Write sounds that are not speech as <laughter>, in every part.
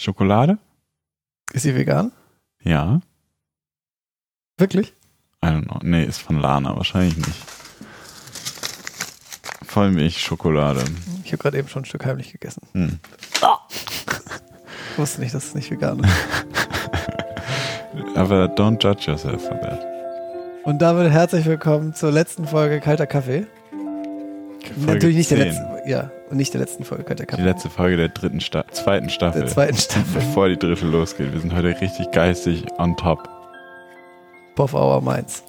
Schokolade? Ist sie vegan? Ja. Wirklich? I don't know. Nee, ist von Lana, wahrscheinlich nicht. Vollmilch-Schokolade. Ich habe gerade eben schon ein Stück heimlich gegessen. Hm. Ich wusste nicht, dass es nicht vegan ist. <laughs> Aber don't judge yourself for that. Und damit herzlich willkommen zur letzten Folge Kalter Kaffee. Folge Natürlich nicht 10. der letzten, ja, und nicht der letzten Folge Kalter Die Kaffee. letzte Folge der dritten Sta zweiten Staffel. der zweiten Staffel. Bevor die dritte losgeht. Wir sind heute richtig geistig on top. Boff Hour Mainz.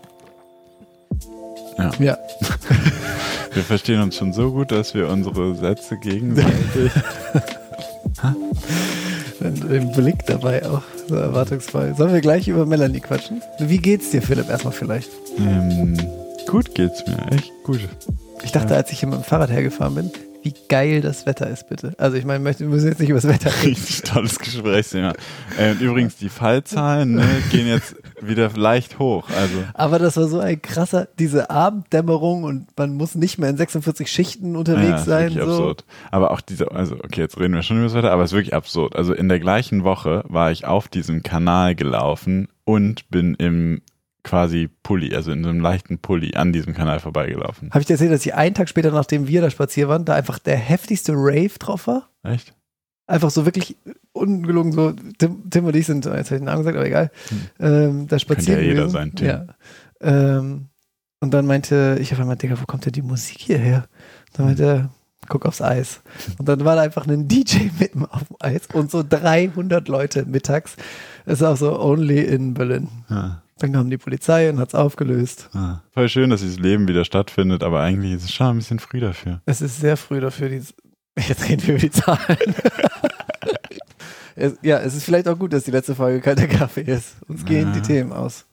Ja. Ja. <laughs> Wir verstehen uns schon so gut, dass wir unsere Sätze gegenseitig. <laughs> Den, den Blick dabei auch so erwartungsvoll. Sollen wir gleich über Melanie quatschen? Wie geht's dir, Philipp, erstmal vielleicht? ähm, gut geht's mir, echt gut. Ich dachte, als ich hier mit dem Fahrrad hergefahren bin, wie geil das Wetter ist, bitte. Also ich meine, wir müssen jetzt nicht über das Wetter reden. Richtig tolles Gesprächsthema. Äh, übrigens, die Fallzahlen ne, gehen jetzt wieder leicht hoch. Also Aber das war so ein krasser, diese Abenddämmerung und man muss nicht mehr in 46 Schichten unterwegs ja, ist sein. wirklich So. absurd. Aber auch diese, also okay, jetzt reden wir schon über das Wetter, aber es ist wirklich absurd. Also in der gleichen Woche war ich auf diesem Kanal gelaufen und bin im quasi Pulli, also in so einem leichten Pulli an diesem Kanal vorbeigelaufen. Habe ich dir erzählt, dass ich einen Tag später, nachdem wir da spazieren waren, da einfach der heftigste Rave drauf war? Echt? Einfach so wirklich ungelogen, so Tim, Tim und ich sind, jetzt habe ich den Namen gesagt, aber egal, ähm, da spazieren Hm. ja jeder sein, Tim. Ja. Ähm, und dann meinte ich auf einmal, Digga, wo kommt denn die Musik hierher? Dann meinte er, guck aufs Eis. <laughs> Und dann war da einfach ein DJ mitten auf dem Eis und so 300 Leute mittags. Das ist auch so only in Berlin. Ja. Dann kam die Polizei und hat's aufgelöst. Ah. Voll schön, dass dieses Leben wieder stattfindet, aber eigentlich ist es schon ein bisschen früh dafür. Es ist sehr früh dafür, die, <laughs> jetzt reden wir über die Zahlen. <laughs> es, ja, es ist vielleicht auch gut, dass die letzte Folge kalter Kaffee ist. Uns gehen Ja. die Themen aus.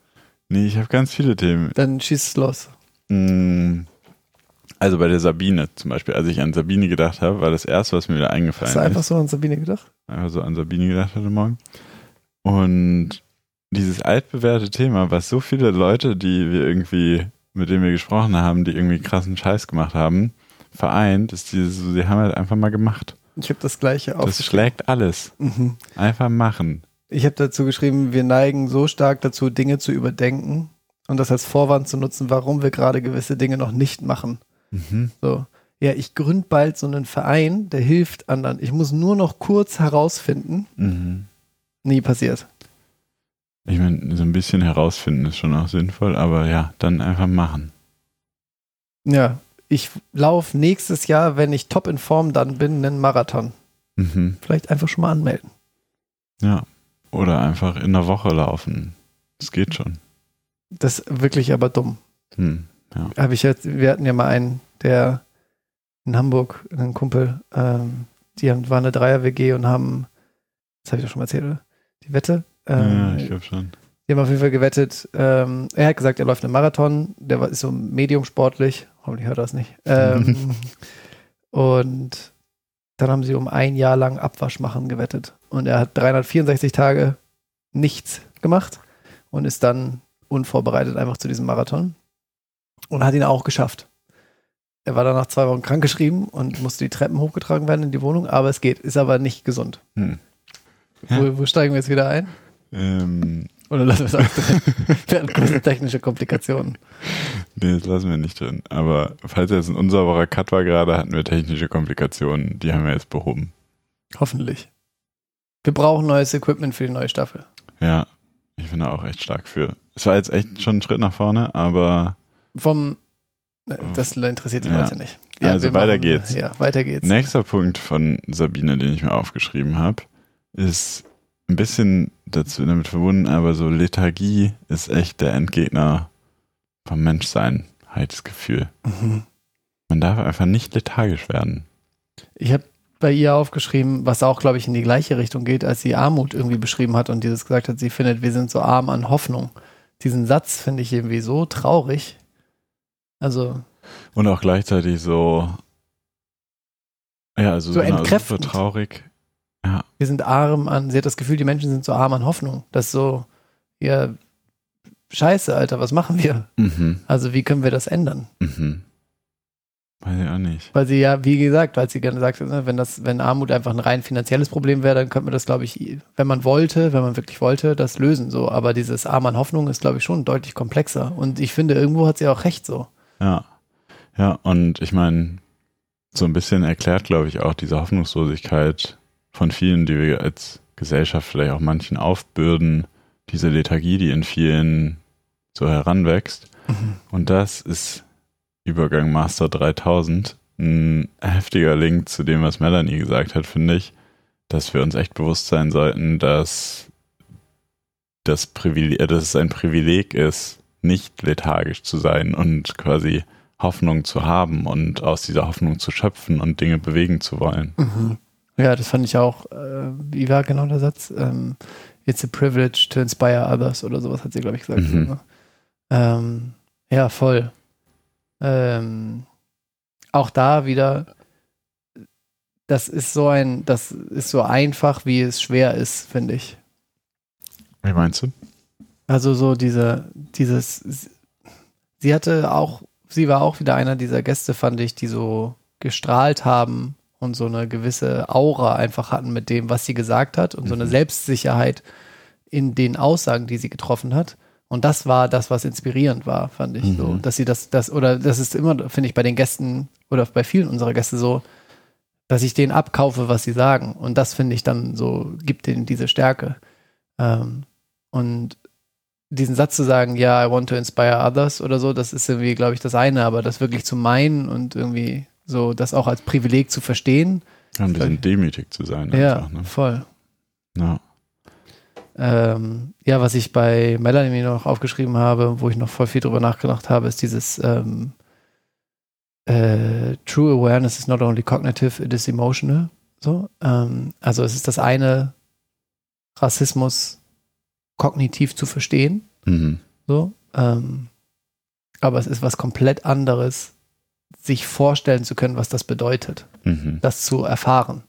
Nee, ich habe ganz viele Themen. Dann schießt es los. Mm, Also bei der Sabine zum Beispiel, als ich an Sabine gedacht habe, war das erste, was mir wieder eingefallen Hast du einfach ist. so an Sabine gedacht? Einfach so an Sabine gedacht heute Morgen. Und dieses altbewährte Thema, was so viele Leute, die wir irgendwie, mit denen wir gesprochen haben, die irgendwie krassen Scheiß gemacht haben, vereint, ist dieses, sie haben halt einfach mal gemacht. Ich habe das gleiche Das aufgeschrieben. schlägt alles. Mhm. Einfach machen. Ich habe dazu geschrieben, wir neigen so stark dazu, Dinge zu überdenken und das als Vorwand zu nutzen, warum wir gerade gewisse Dinge noch nicht machen. Mhm. So, ja, ich gründe bald so einen Verein, der hilft anderen. Ich muss nur noch kurz herausfinden. Mhm. Nie passiert. Ich meine, so ein bisschen herausfinden ist schon auch sinnvoll, aber ja, dann einfach machen. Ja, ich laufe nächstes Jahr, wenn ich top in Form dann bin, einen Marathon. Mhm. Vielleicht einfach schon mal anmelden. Ja. Oder einfach in der Woche laufen. Das geht schon. Das ist wirklich aber dumm. Hm. Ja. Habe ich jetzt, wir hatten ja mal einen, der in Hamburg, einen Kumpel, ähm, die haben, war eine Dreier-WG und haben, das habe ich doch schon mal erzählt, oder? Die Wette. Ähm, ja, ich glaube schon. Die haben auf jeden Fall gewettet. Ähm, er hat gesagt, er läuft einen Marathon. Der war, ist so medium sportlich. Hoffentlich hört er das nicht. Ähm, <laughs> und dann haben sie um ein Jahr lang Abwasch machen gewettet. Und er hat 364 Tage nichts gemacht und ist dann unvorbereitet einfach zu diesem Marathon und hat ihn auch geschafft. Er war dann nach zwei Wochen krankgeschrieben und musste die Treppen hochgetragen werden in die Wohnung, aber es geht, ist aber nicht gesund. Hm. Ja. Wo, wo steigen wir jetzt wieder ein? Ähm, <laughs> Oder lassen wir es auch drin? <laughs> Wir hatten große technische Komplikationen. nee, das lassen wir nicht drin. Aber falls jetzt ein unsauberer Cut war gerade, hatten wir technische Komplikationen. Die haben wir jetzt behoben. Hoffentlich. Wir brauchen neues Equipment für die neue Staffel. Ja, ich bin da auch echt stark für. Es war jetzt echt schon ein Schritt nach vorne, aber Vom, ne, das interessiert die Ja. Leute nicht. Also wir weiter geht's. Ja, weiter geht's. Nächster Punkt von Sabine, den ich mir aufgeschrieben habe, ist ein bisschen dazu damit verbunden, aber so Lethargie ist echt der Endgegner vom Menschsein, halt das Gefühl. Mhm. Man darf einfach nicht lethargisch werden. Ich habe bei ihr aufgeschrieben, was auch, glaube ich, in die gleiche Richtung geht, als sie Armut irgendwie beschrieben hat und dieses gesagt hat, sie findet, wir sind so arm an Hoffnung. Diesen Satz finde ich irgendwie so traurig. Also, Und auch gleichzeitig so, ja, also So genau, entkräftend. super traurig. wir sind arm an, sie hat das Gefühl, die Menschen sind so arm an Hoffnung. Das ist so, ja, scheiße, Alter, was machen wir? Mhm, Also, wie können wir das ändern? mhm. Weiß ich auch nicht. Weil sie ja, wie gesagt, weil sie gerne sagt, ne, wenn das, wenn Armut einfach ein rein finanzielles Problem wäre, dann könnte man das, glaube ich, wenn man wollte, wenn man wirklich wollte, das lösen so. Aber dieses Arm an Hoffnung ist, glaube ich, schon deutlich komplexer. Und ich finde, irgendwo hat sie auch recht so. Ja. Ja, und ich meine, so ein bisschen erklärt, glaube ich, auch diese Hoffnungslosigkeit von vielen, die wir als Gesellschaft vielleicht auch manchen aufbürden, diese Lethargie, die in vielen so heranwächst. Mhm. Und das ist Übergang Master 3000 ein heftiger Link zu dem, was Melanie gesagt hat, finde ich, dass wir uns echt bewusst sein sollten, dass das Privileg, äh, dass es ein Privileg ist, nicht lethargisch zu sein und quasi Hoffnung zu haben und aus dieser Hoffnung zu schöpfen und Dinge bewegen zu wollen. Mhm. Ja, das fand ich auch. Äh, wie war genau der Satz? Ähm, It's a privilege to inspire others oder sowas hat sie, glaube ich, gesagt. Mhm. Ähm, ja, voll. Ähm, auch da wieder, das ist so ein, das ist so einfach, wie es schwer ist, finde ich. Wie meinst du? Also so diese, dieses, sie hatte auch, sie war auch wieder einer dieser Gäste, fand ich, die so gestrahlt haben und so eine gewisse Aura einfach hatten mit dem, was sie gesagt hat und so eine Mhm. Selbstsicherheit in den Aussagen, die sie getroffen hat. Und das war das, was inspirierend war, fand ich. So, Mhm. dass sie das, das, oder das ist immer, finde ich, bei den Gästen oder bei vielen unserer Gäste so, dass ich denen abkaufe, was sie sagen. Und das finde ich dann so, gibt denen diese Stärke. Ähm, und diesen Satz zu sagen, ja, I want to inspire others oder so, das ist irgendwie, glaube ich, das eine, aber das wirklich zu meinen und irgendwie so das auch als Privileg zu verstehen, Ja, ein bisschen demütig zu sein. ja, Einfach, ne? voll. ja. Ähm, ja, was ich bei Melanie noch aufgeschrieben habe, wo ich noch voll viel drüber nachgedacht habe, ist dieses ähm, äh, True Awareness is not only cognitive, it is emotional. So, ähm, also es ist das eine, Rassismus kognitiv zu verstehen, Mhm. so, ähm, aber es ist was komplett anderes, sich vorstellen zu können, was das bedeutet Mhm. das zu erfahren.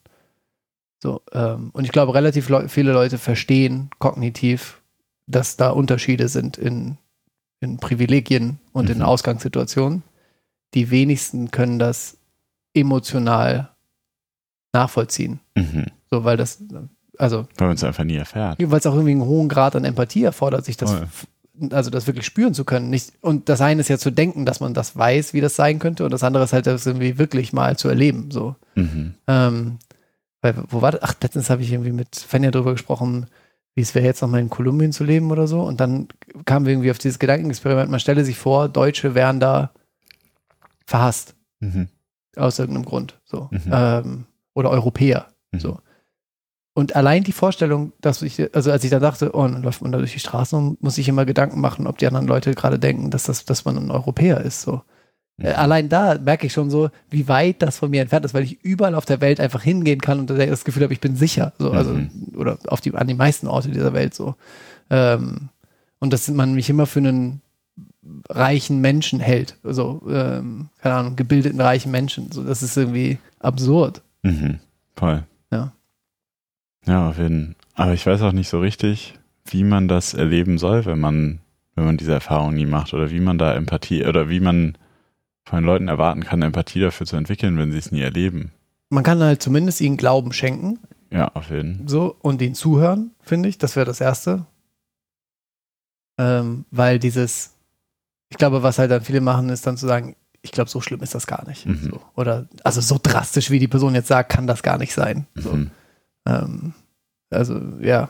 So, ähm, und ich glaube, relativ leu viele Leute verstehen kognitiv, dass da Unterschiede sind in, in Privilegien und in Mhm. Ausgangssituationen. Die wenigsten können das emotional nachvollziehen. Mhm. So, weil das, also, Weil man es einfach nie erfährt. weil es auch irgendwie einen hohen Grad an Empathie erfordert, sich das, Voll. Also das wirklich spüren zu können. Nicht, und das eine ist ja zu denken, dass man das weiß, wie das sein könnte, und das andere ist halt, das irgendwie wirklich mal zu erleben. So. Mhm. Ähm, weil, wo war das? Ach, letztens habe ich irgendwie mit Fenja drüber gesprochen, wie es wäre jetzt nochmal in Kolumbien zu leben oder so. Und dann kamen wir irgendwie auf dieses Gedankenexperiment. Man stelle sich vor, Deutsche wären da verhasst. Mhm. Aus irgendeinem Grund. So. Mhm. Ähm, oder Europäer. Mhm. So. Und allein die Vorstellung, dass ich, also als ich dann dachte, oh, dann läuft man da durch die Straßen und muss sich immer Gedanken machen, ob die anderen Leute gerade denken, dass, das, dass man ein Europäer ist. So. Mhm. Äh, allein da merke ich schon so, wie weit das von mir entfernt ist, weil ich überall auf der Welt einfach hingehen kann und das Gefühl habe, ich bin sicher. So, also, Mhm. oder auf die, an die meisten Orte dieser Welt so. Ähm, und dass man mich immer für einen reichen Menschen hält. Also, ähm, keine Ahnung, gebildeten reichen Menschen. So, das ist irgendwie absurd. Mhm. Voll. Ja. Auf jeden Aber ich weiß auch nicht so richtig, wie man das erleben soll, wenn man, wenn man diese Erfahrung nie macht oder wie man da Empathie oder wie man von den Leuten erwarten kann, Empathie dafür zu entwickeln, wenn sie es nie erleben. Man kann halt zumindest ihnen Glauben schenken, Ja, auf jeden so, und ihnen zuhören, finde ich. Das wäre das Erste. Ähm, weil dieses, ich glaube, was halt dann viele machen, ist dann zu sagen, ich glaube, so schlimm ist das gar nicht. Mhm. So. Oder, also so drastisch, wie die Person jetzt sagt, kann das gar nicht sein. So. Mhm. Ähm, also, ja.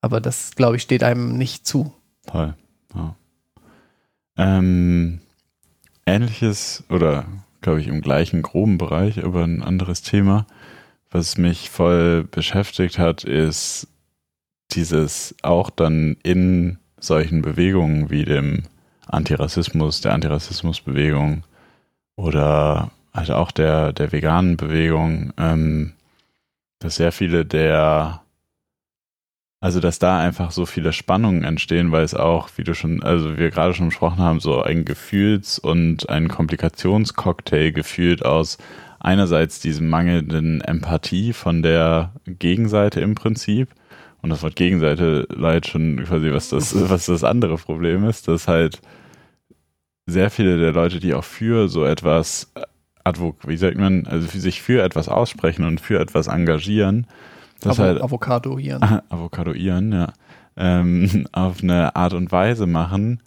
Aber das, glaube ich, steht einem nicht zu. Toll. Ja. Ähm, ähnliches oder glaube ich im gleichen groben Bereich, aber ein anderes Thema, was mich voll beschäftigt hat, ist dieses auch dann in solchen Bewegungen wie dem Antirassismus, der Antirassismusbewegung oder halt auch der, der veganen Bewegung, ähm, dass sehr viele der also, dass da einfach so viele Spannungen entstehen, weil es auch, wie du schon, also wir gerade schon besprochen haben, so ein Gefühls- und ein Komplikationscocktail gefühlt aus einerseits diesem mangelnden Empathie von der Gegenseite im Prinzip. Und das Wort Gegenseite leitet schon quasi, was das, <laughs> was das andere Problem ist, dass halt sehr viele der Leute, die auch für so etwas advok, wie sagt man, also für sich für etwas aussprechen und für etwas engagieren, das Avo halt Avocadoieren. Avocadoieren, ja, ähm, <laughs> auf eine Art und Weise machen,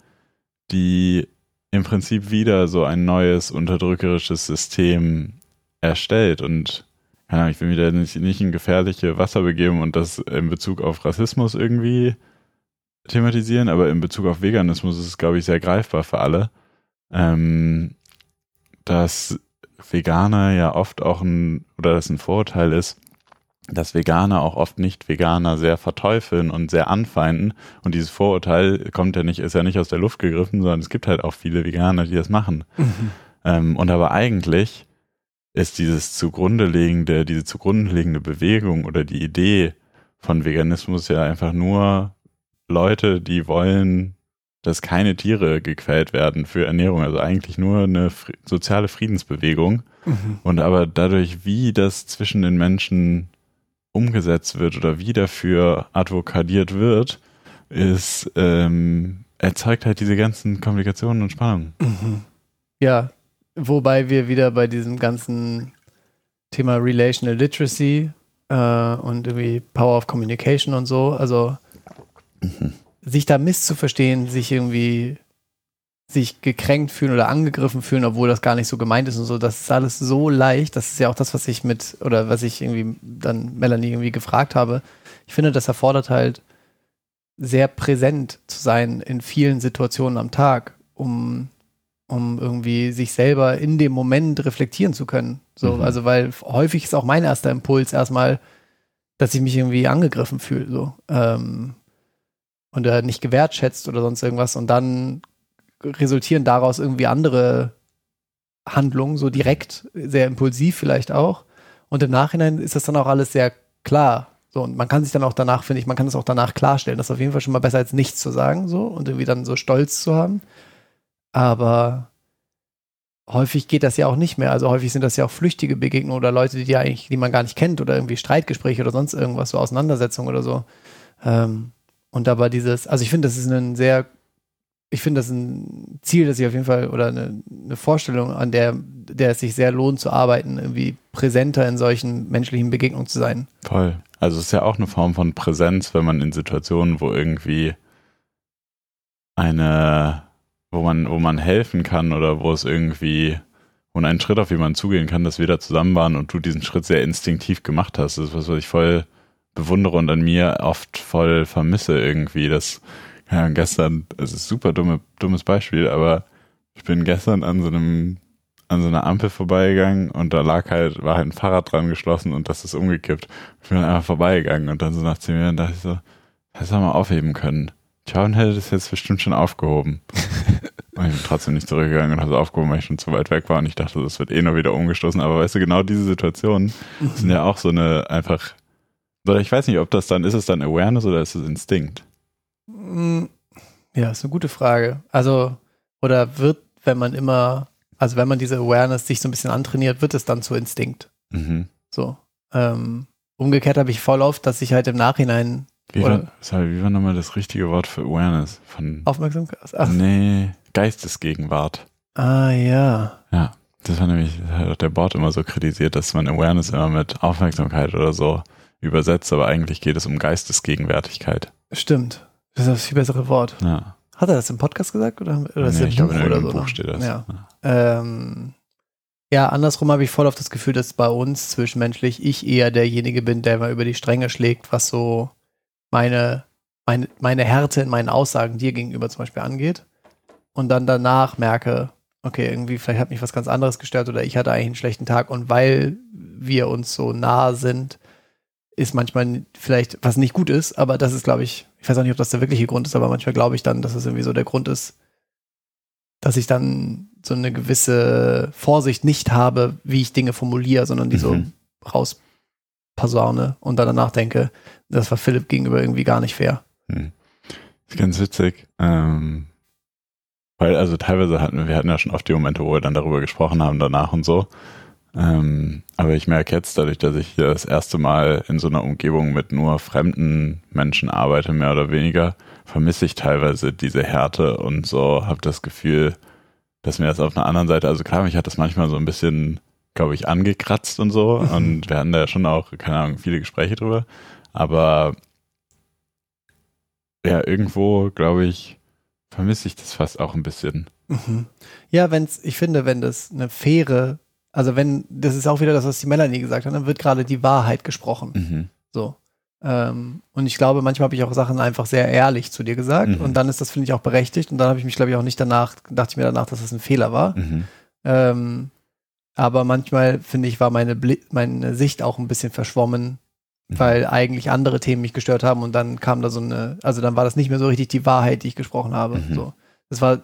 die im Prinzip wieder so ein neues unterdrückerisches System erstellt und Ahnung, ich will wieder nicht, nicht in gefährliche Wasser begeben und das in Bezug auf Rassismus irgendwie thematisieren, aber in Bezug auf Veganismus ist es, glaube ich, sehr greifbar für alle, ähm, dass Veganer ja oft auch ein, oder das ein Vorurteil ist, dass Veganer auch oft Nicht-Veganer sehr verteufeln und sehr anfeinden. Und dieses Vorurteil kommt ja nicht, ist ja nicht aus der Luft gegriffen, sondern es gibt halt auch viele Veganer, die das machen. Mhm. Ähm, und aber eigentlich ist dieses zugrunde liegende, diese zugrunde liegende Bewegung oder die Idee von Veganismus ja einfach nur Leute, die wollen, dass keine Tiere gequält werden für Ernährung. Also eigentlich nur eine soziale Friedensbewegung. Mhm. Und aber dadurch, wie das zwischen den Menschen umgesetzt wird oder wie dafür advokadiert wird, ist, ähm, erzeugt halt diese ganzen Komplikationen und Spannungen. Mhm. Ja, wobei wir wieder bei diesem ganzen Thema Relational Literacy äh, und irgendwie Power of Communication und so, also sich da misszuverstehen, sich irgendwie sich gekränkt fühlen oder angegriffen fühlen, obwohl das gar nicht so gemeint ist und so, das ist alles so leicht. Das ist ja auch das, was ich mit, oder was ich irgendwie dann Melanie irgendwie gefragt habe. Ich finde, das erfordert halt sehr präsent zu sein in vielen Situationen am Tag, um, um irgendwie sich selber in dem Moment reflektieren zu können. So, Mhm. also weil häufig ist auch mein erster Impuls erstmal, dass ich mich irgendwie angegriffen fühle, so. Ähm, oder nicht gewertschätzt oder sonst irgendwas und dann resultieren daraus irgendwie andere Handlungen, so direkt, sehr impulsiv vielleicht auch. Und im Nachhinein ist das dann auch alles sehr klar. So, und man kann sich dann auch danach, finde ich, man kann das auch danach klarstellen. Das ist auf jeden Fall schon mal besser als nichts zu sagen, so und irgendwie dann so stolz zu haben. Aber häufig geht das ja auch nicht mehr. Also häufig sind das ja auch flüchtige Begegnungen oder Leute, die ja eigentlich, die man gar nicht kennt oder irgendwie Streitgespräche oder sonst irgendwas, so Auseinandersetzungen oder so. Ähm, und aber dieses, also ich finde, das ist ein sehr, ich finde, das ist ein Ziel, das ich auf jeden Fall, oder eine, eine Vorstellung, an der, der es sich sehr lohnt zu arbeiten, irgendwie präsenter in solchen menschlichen Begegnungen zu sein. Voll. Also es ist ja auch eine Form von Präsenz, wenn man in Situationen, wo irgendwie eine, wo man, wo man helfen kann oder wo es irgendwie, wo einen Schritt auf jemanden zugehen kann, dass wir da zusammen waren und du diesen Schritt sehr instinktiv gemacht hast. Das ist was, was ich voll bewundere und an mir oft voll vermisse irgendwie. Das, ja, gestern, es ist super dumme, dummes Beispiel, aber ich bin gestern an so einem an so einer Ampel vorbeigegangen und da lag halt, war halt ein Fahrrad dran geschlossen und das ist umgekippt. Ich bin einfach vorbeigegangen und dann so nach zehn Minuten dachte ich so, hättest du mal aufheben können. Tja, und hätte das jetzt bestimmt schon aufgehoben. <laughs> und ich bin trotzdem nicht zurückgegangen und habe es aufgehoben, weil ich schon zu weit weg war und ich dachte, das wird eh nur wieder umgestoßen. Aber weißt du, genau diese Situationen sind ja auch so eine einfach, oder ich weiß nicht, ob das dann, ist es dann Awareness oder ist es Instinkt? Mm, Ja, ist eine gute Frage. Also, oder wird, wenn man immer, also wenn man diese Awareness sich so ein bisschen antrainiert, wird es dann zu Instinkt. Mhm. So. Ähm, umgekehrt habe ich voll oft, dass ich halt im Nachhinein Wie war, sorry, wie war nochmal das richtige Wort für Awareness? Von, Aufmerksamkeit. Ach, nee, Geistesgegenwart. ah ja. Ja, das war nämlich, das hat auch der Board immer so kritisiert, dass man Awareness immer mit Aufmerksamkeit oder so übersetzt, aber eigentlich geht es um Geistesgegenwärtigkeit. Stimmt. Das ist das viel bessere Wort. Ja, Hat er das im Podcast gesagt oder, oder ist nee, ich im glaube, Buch in oder so? Buch steht das. Ja. Ähm, ja, andersrum habe ich voll auf das Gefühl, dass bei uns zwischenmenschlich ich eher derjenige bin, der mal über die Stränge schlägt, was so meine, meine, meine Härte in meinen Aussagen dir gegenüber zum Beispiel angeht. Und dann danach merke, okay, irgendwie vielleicht hat mich was ganz anderes gestört oder ich hatte eigentlich einen schlechten Tag und weil wir uns so nah sind, ist manchmal vielleicht, was nicht gut ist, aber das ist, glaube ich, ich weiß auch nicht, ob das der wirkliche Grund ist, aber manchmal glaube ich dann, dass es irgendwie so der Grund ist, dass ich dann so eine gewisse Vorsicht nicht habe, wie ich Dinge formuliere, sondern die so Mhm. rauspasaune und dann danach denke, das war Philipp gegenüber irgendwie gar nicht fair. Hm. Ist ganz witzig. Ähm, weil, also teilweise hatten wir, wir hatten ja schon oft die Momente, wo wir dann darüber gesprochen haben, danach und so. Ähm, aber ich merke jetzt, dadurch, dass ich hier das erste Mal in so einer Umgebung mit nur fremden Menschen arbeite, mehr oder weniger, vermisse ich teilweise diese Härte und so, habe das Gefühl, dass mir das auf einer anderen Seite, also klar, mich hat das manchmal so ein bisschen, glaube ich, angekratzt und so. und wir hatten da schon auch, keine Ahnung, viele Gespräche drüber. Aber ja, irgendwo, glaube ich, vermisse ich das fast auch ein bisschen. Mhm. Ja, wenn's, ich finde, wenn das eine faire, also wenn, das ist auch wieder das, was die Melanie gesagt hat, dann wird gerade die Wahrheit gesprochen. Mhm. So. Ähm, und ich glaube, manchmal habe ich auch Sachen einfach sehr ehrlich zu dir gesagt Mhm. und dann ist das, finde ich, auch berechtigt und dann habe ich mich, glaube ich, auch nicht danach, dachte ich mir danach, dass das ein Fehler war. Mhm. Ähm, aber manchmal, finde ich, war meine, Bli meine Sicht auch ein bisschen verschwommen, Mhm. weil eigentlich andere Themen mich gestört haben und dann kam da so eine, also dann war das nicht mehr so richtig die Wahrheit, die ich gesprochen habe. Mhm. So. Das war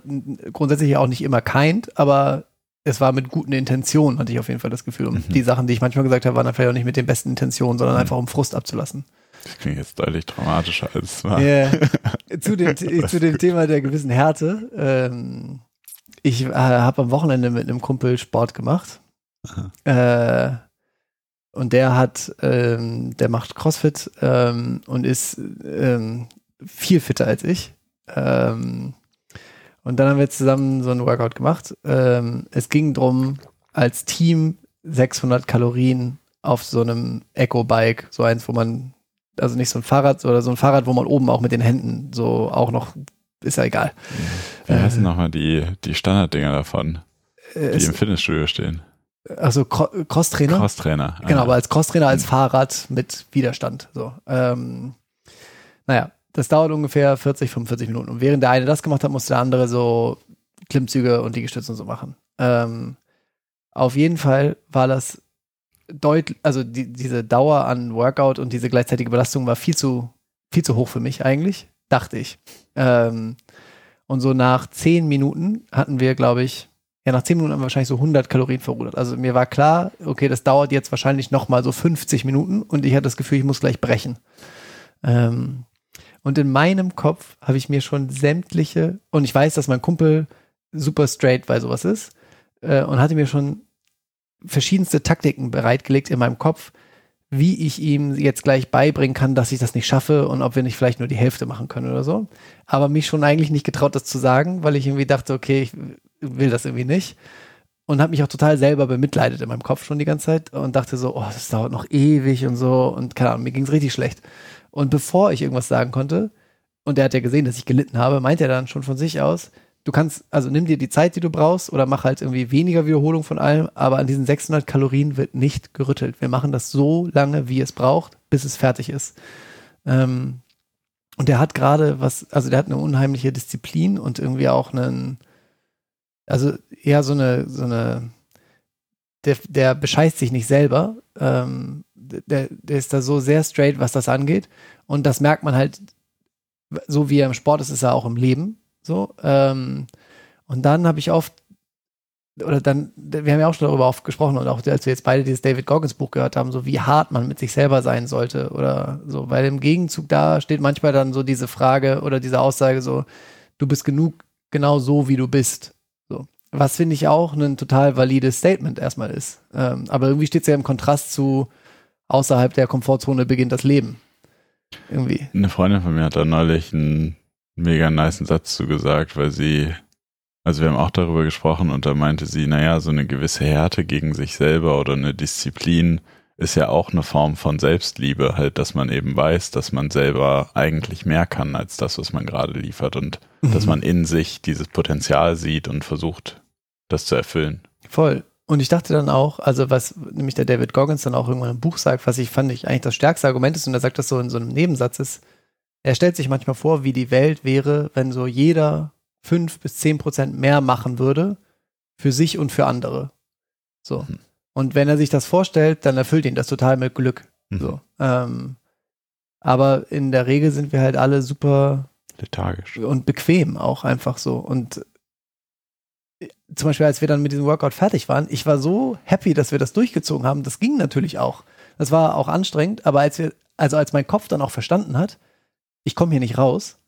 grundsätzlich auch nicht immer kind, aber es war mit guten Intentionen, hatte ich auf jeden Fall das Gefühl. Und Mhm. die Sachen, die ich manchmal gesagt habe, waren dann vielleicht auch nicht mit den besten Intentionen, sondern Mhm. einfach um Frust abzulassen. Das klingt jetzt deutlich traumatischer als es war. Ja. <laughs> zu, dem, zu dem Thema der gewissen Härte. Ähm, ich äh, habe am Wochenende mit einem Kumpel Sport gemacht. Äh, und der hat, ähm, der macht CrossFit ähm, und ist ähm, viel fitter als ich. Ähm, und dann haben wir zusammen so ein Workout gemacht. Ähm, es ging drum als Team 600 Kalorien auf so einem Eco-Bike, so eins, wo man, also nicht so ein Fahrrad oder so ein Fahrrad, wo man oben auch mit den Händen so auch noch, ist ja egal. Wie heißen Äh, nochmal die, die Standarddinger davon, Äh, die im Fitnessstudio stehen? also Cro Crosstrainer? Crosstrainer. Genau, Ah, aber als Crosstrainer, als Fahrrad mit Widerstand. So. Ähm, naja, das dauert ungefähr 40, 45 Minuten. Und während der eine das gemacht hat, musste der andere so Klimmzüge und Liegestütze und so machen. Ähm, auf jeden Fall war das deutlich, also die, diese Dauer an Workout und diese gleichzeitige Belastung war viel zu, viel zu hoch für mich eigentlich, dachte ich. Ähm, und so nach 10 Minuten hatten wir, glaube ich, ja, nach 10 Minuten haben wir wahrscheinlich so 100 Kalorien verrudert. Also mir war klar, okay, das dauert jetzt wahrscheinlich noch mal so 50 Minuten und ich hatte das Gefühl, ich muss gleich brechen. Ähm, und in meinem Kopf habe ich mir schon sämtliche, und ich weiß, dass mein Kumpel super straight bei sowas ist, äh, und hatte mir schon verschiedenste Taktiken bereitgelegt in meinem Kopf, wie ich ihm jetzt gleich beibringen kann, dass ich das nicht schaffe und ob wir nicht vielleicht nur die Hälfte machen können oder so. Aber mich schon eigentlich nicht getraut, das zu sagen, weil ich irgendwie dachte, okay, ich will das irgendwie nicht. Und habe mich auch total selber bemitleidet in meinem Kopf schon die ganze Zeit und dachte so, oh, das dauert noch ewig und so. Und keine Ahnung, mir ging es richtig schlecht. Und bevor ich irgendwas sagen konnte, und er hat ja gesehen, dass ich gelitten habe, meinte er dann schon von sich aus, du kannst, also nimm dir die Zeit, die du brauchst, oder mach halt irgendwie weniger Wiederholung von allem, aber an diesen 600 Kalorien wird nicht gerüttelt. Wir machen das so lange, wie es braucht, bis es fertig ist. Ähm, und der hat gerade was, also der hat eine unheimliche Disziplin und irgendwie auch einen, also eher so eine, so eine, der, der bescheißt sich nicht selber. Ähm, der, der ist da so sehr straight, was das angeht. Und das merkt man halt, so wie er im Sport ist, ist er auch im Leben. So. Ähm, und dann habe ich oft, oder dann, wir haben ja auch schon darüber oft gesprochen und auch als wir jetzt beide dieses David Goggins Buch gehört haben, so wie hart man mit sich selber sein sollte oder so, weil im Gegenzug da steht manchmal dann so diese Frage oder diese Aussage so, du bist genug genau so, wie du bist. So. Was finde ich auch ein total valides Statement erstmal ist. Ähm, aber irgendwie steht es ja im Kontrast zu außerhalb der Komfortzone beginnt das Leben. Irgendwie. Eine Freundin von mir hat da neulich einen mega niceen Satz zu gesagt, weil sie, also wir haben auch darüber gesprochen und da meinte sie, naja, so eine gewisse Härte gegen sich selber oder eine Disziplin ist ja auch eine Form von Selbstliebe, halt, dass man eben weiß, dass man selber eigentlich mehr kann als das, was man gerade liefert und dass man in sich dieses Potenzial sieht und versucht, das zu erfüllen. Voll. Und ich dachte dann auch, also was nämlich der David Goggins dann auch irgendwann im Buch sagt, was ich fand ich eigentlich das stärkste Argument ist, und er sagt das so in so einem Nebensatz ist, er stellt sich manchmal vor, wie die Welt wäre, wenn so jeder fünf bis zehn Prozent mehr machen würde für sich und für andere. So. Mhm. Und wenn er sich das vorstellt, dann erfüllt ihn das total mit Glück. Mhm. So. Ähm, aber in der Regel sind wir halt alle super Lethargisch. und bequem auch einfach so. Und zum Beispiel, als wir dann mit diesem Workout fertig waren, ich war so happy, dass wir das durchgezogen haben. Das ging natürlich auch. Das war auch anstrengend, aber als wir, also als mein Kopf dann auch verstanden hat, ich komme hier nicht raus,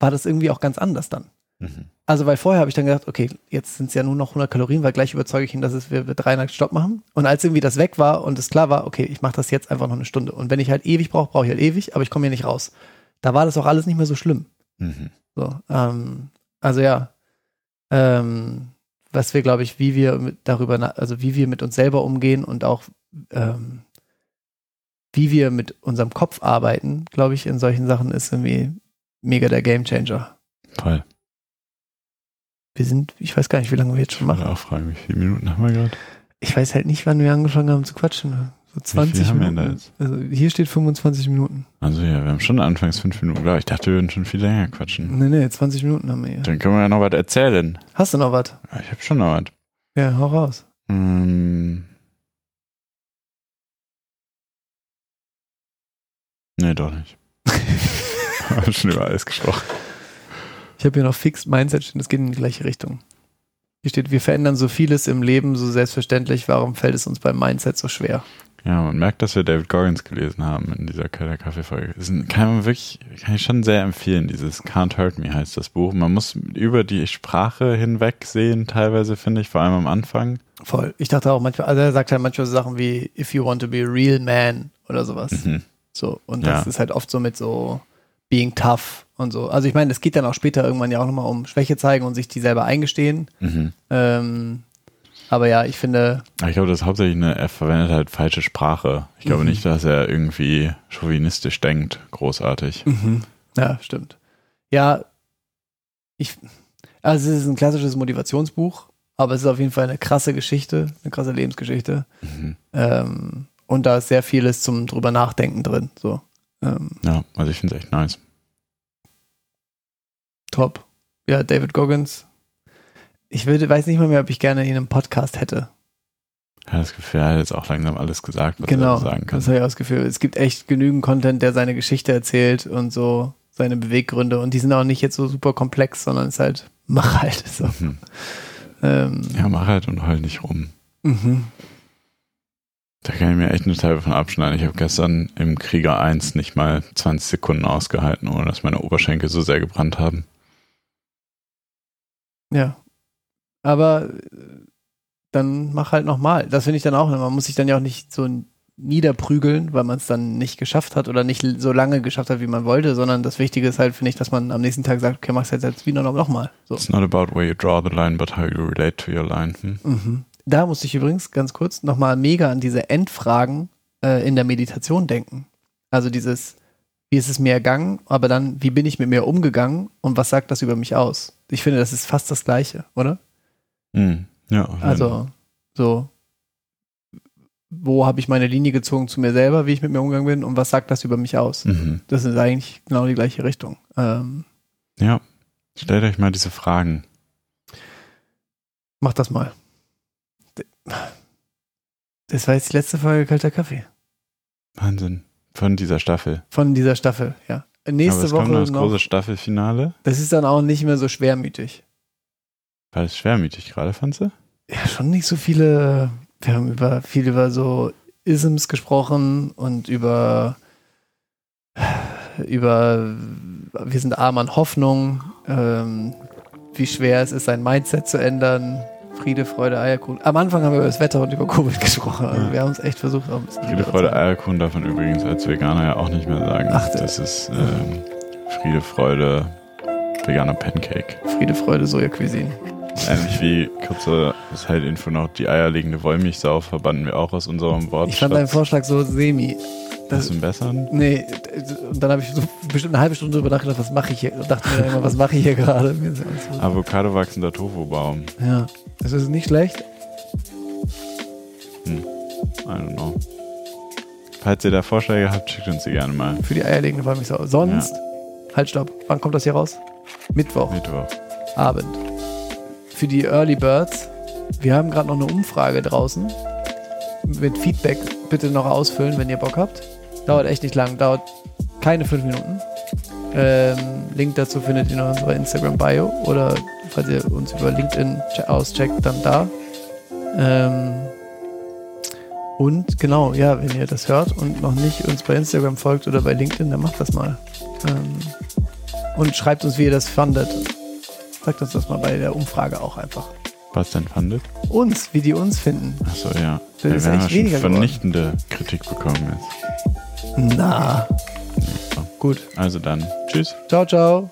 war das irgendwie auch ganz anders dann. Mhm. Also, weil vorher habe ich dann gedacht, okay, jetzt sind es ja nur noch 100 Kalorien, weil gleich überzeuge ich ihn, dass es, wir, wir 300 Stopp machen. Und als irgendwie das weg war und es klar war, okay, ich mache das jetzt einfach noch eine Stunde. Und wenn ich halt ewig brauche, brauche ich halt ewig, aber ich komme hier nicht raus. Da war das auch alles nicht mehr so schlimm. Mhm. So, ähm, also ja, ähm, was wir, glaube ich, wie wir mit, darüber, also wie wir mit uns selber umgehen und auch ähm, wie wir mit unserem Kopf arbeiten, glaube ich, in solchen Sachen ist irgendwie mega der Gamechanger. Voll. Wir sind, ich weiß gar nicht, wie lange wir jetzt schon Ich machen. auch fragen, wie viele Minuten haben wir gerade? Ich weiß halt nicht, wann wir angefangen haben zu quatschen. So 20 haben wir denn Minuten. Also hier steht 25 Minuten. Also ja, wir haben schon anfangs fünf Minuten, glaube ich. Dachte, wir würden schon viel länger quatschen. Nee, nee, 20 Minuten haben wir hier. Dann können wir ja noch was erzählen. Hast du noch was? Ich habe schon noch was. Ja, hau raus. Ähm. Nee, doch nicht. <laughs> Haben schon über alles gesprochen. Ich habe hier noch Fixed Mindset stehen, das geht in die gleiche Richtung. Hier steht, wir verändern so vieles im Leben so selbstverständlich, warum fällt es uns beim Mindset so schwer? Ja, man merkt, dass wir David Goggins gelesen haben in dieser Kaffee-Folge. Kann man wirklich, kann ich schon sehr empfehlen. Dieses Can't Hurt Me heißt das Buch. Man muss über die Sprache hinweg sehen, teilweise, finde ich, vor allem am Anfang. Voll. Ich dachte auch manchmal, also er sagt halt manchmal so Sachen wie, if you want to be a real man oder sowas. Mhm. So. Und das Ja. ist halt oft so mit so being tough und so. Also ich meine, es geht dann auch später irgendwann ja auch nochmal um Schwäche zeigen und sich die selber eingestehen. Mhm. Ähm, aber ja, ich finde, Ich glaube, das ist hauptsächlich eine, er verwendet halt falsche Sprache. Ich glaube Mhm. nicht, dass er irgendwie chauvinistisch denkt, großartig. Ja, stimmt. Ja, ich, also es ist ein klassisches Motivationsbuch, aber es ist auf jeden Fall eine krasse Geschichte, eine krasse Lebensgeschichte. Mhm. Ähm, und da ist sehr vieles zum drüber nachdenken drin. So, ähm, Ja, also ich finde es echt nice. top. Ja, David Goggins. Ich würde, weiß nicht mal mehr, ob ich gerne ihn im Podcast hätte. Habe das Gefühl, er hat jetzt auch langsam alles gesagt, was genau, er sagen kann. das habe ich auch das Gefühl. Es gibt echt genügend Content, der seine Geschichte erzählt und so seine Beweggründe. Und die sind auch nicht jetzt so super komplex, sondern es ist halt, <laughs> mach halt. So. Mhm. Ähm, Ja, mach halt und heul nicht rum. mhm. Da kann ich mir echt eine Teil von abschneiden. Ich habe gestern im Krieger 1 nicht mal 20 Sekunden ausgehalten, ohne dass meine Oberschenkel so sehr gebrannt haben. Ja. Aber äh, dann mach halt nochmal. Das finde ich dann auch. Man muss sich dann ja auch nicht so niederprügeln, weil man es dann nicht geschafft hat oder nicht so lange geschafft hat, wie man wollte, sondern das Wichtige ist halt, finde ich, dass man am nächsten Tag sagt, okay, mach's jetzt, jetzt wieder nochmal. So. It's not about where you draw the line, but how you relate to your line. Hm? Mhm. Da musste ich übrigens ganz kurz nochmal mega an diese Endfragen äh, in der Meditation denken. Also dieses, wie ist es mir ergangen, aber dann, wie bin ich mit mir umgegangen und was sagt das über mich aus? Ich finde, das ist fast das Gleiche, oder? Hm. Ja. Also, so, wo habe ich meine Linie gezogen zu mir selber, wie ich mit mir umgegangen bin und was sagt das über mich aus? Mhm. Das ist eigentlich genau die gleiche Richtung. Ähm, Ja, stellt euch mal diese Fragen. mach das mal. Das war jetzt die letzte Folge Kalter Kaffee Wahnsinn. Von dieser Staffel. von dieser Staffel, ja. Nächste Aber es Woche kommt noch das noch. große Staffelfinale. Das ist dann auch nicht mehr so schwermütig. War das schwermütig gerade, fandst du? Ja, schon nicht so viele. Wir haben über viel über so Isms gesprochen und über über wir sind arm an Hoffnung, ähm, wie schwer es ist, sein Mindset zu ändern. Friede, Freude, Eierkuchen. Am Anfang haben wir über das Wetter und über Covid <laughs> gesprochen. Also wir haben uns echt versucht, auch ein bisschen Friede, Freude, Eierkuchen darf man übrigens als Veganer ja auch nicht mehr sagen. Ach, das ist ähm, Friede, Freude, veganer Pancake. Friede, Freude, Soja Cuisine. Ähnlich wie, kurze Side-Info noch, die eierlegende Wollmilchsau verbanden wir auch aus unserem Wort. Ich fand deinen Vorschlag so semi. Das ist ein besseren? Nee, und dann habe ich so bestimmt eine halbe Stunde drüber nachgedacht, was mache ich hier? Und dachte mir immer, was mache ich hier gerade? Avocado wachsender Tofu-Baum. Ja, das ist nicht schlecht. I don't know. Falls ihr da Vorschläge habt, schickt uns die gerne mal. Für die eierlegende Wollmilchsau. Sonst, halt stopp, wann kommt das hier raus? Mittwoch, Mittwoch. Abend. Für die Early Birds, wir haben gerade noch eine Umfrage draußen. Mit Feedback bitte noch ausfüllen, wenn ihr Bock habt. Dauert echt nicht lang, dauert keine fünf Minuten. Ähm, Link dazu findet ihr in unserer Instagram-Bio oder falls ihr uns über LinkedIn che- auscheckt, dann da. Ähm, und genau, ja, wenn ihr das hört und noch nicht uns bei Instagram folgt oder bei LinkedIn, dann macht das mal. Ähm, und schreibt uns, wie ihr das fandet. Sagt uns das mal bei der Umfrage auch einfach. Was denn fandet? Uns, wie die uns finden. Achso, ja. Das ja ist wir haben ja schon geworden. vernichtende Kritik bekommen jetzt. Na, So. gut. Also dann, tschüss. Ciao, ciao.